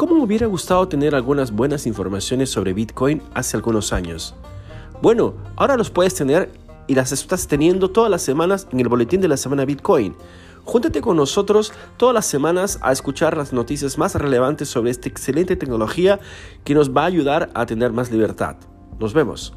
¿Cómo me hubiera gustado tener algunas buenas informaciones sobre Bitcoin hace algunos años? Bueno, ahora los puedes tener y las estás teniendo todas las semanas en el boletín de la semana Bitcoin. Júntate con nosotros todas las semanas a escuchar las noticias más relevantes sobre esta excelente tecnología que nos va a ayudar a tener más libertad. Nos vemos.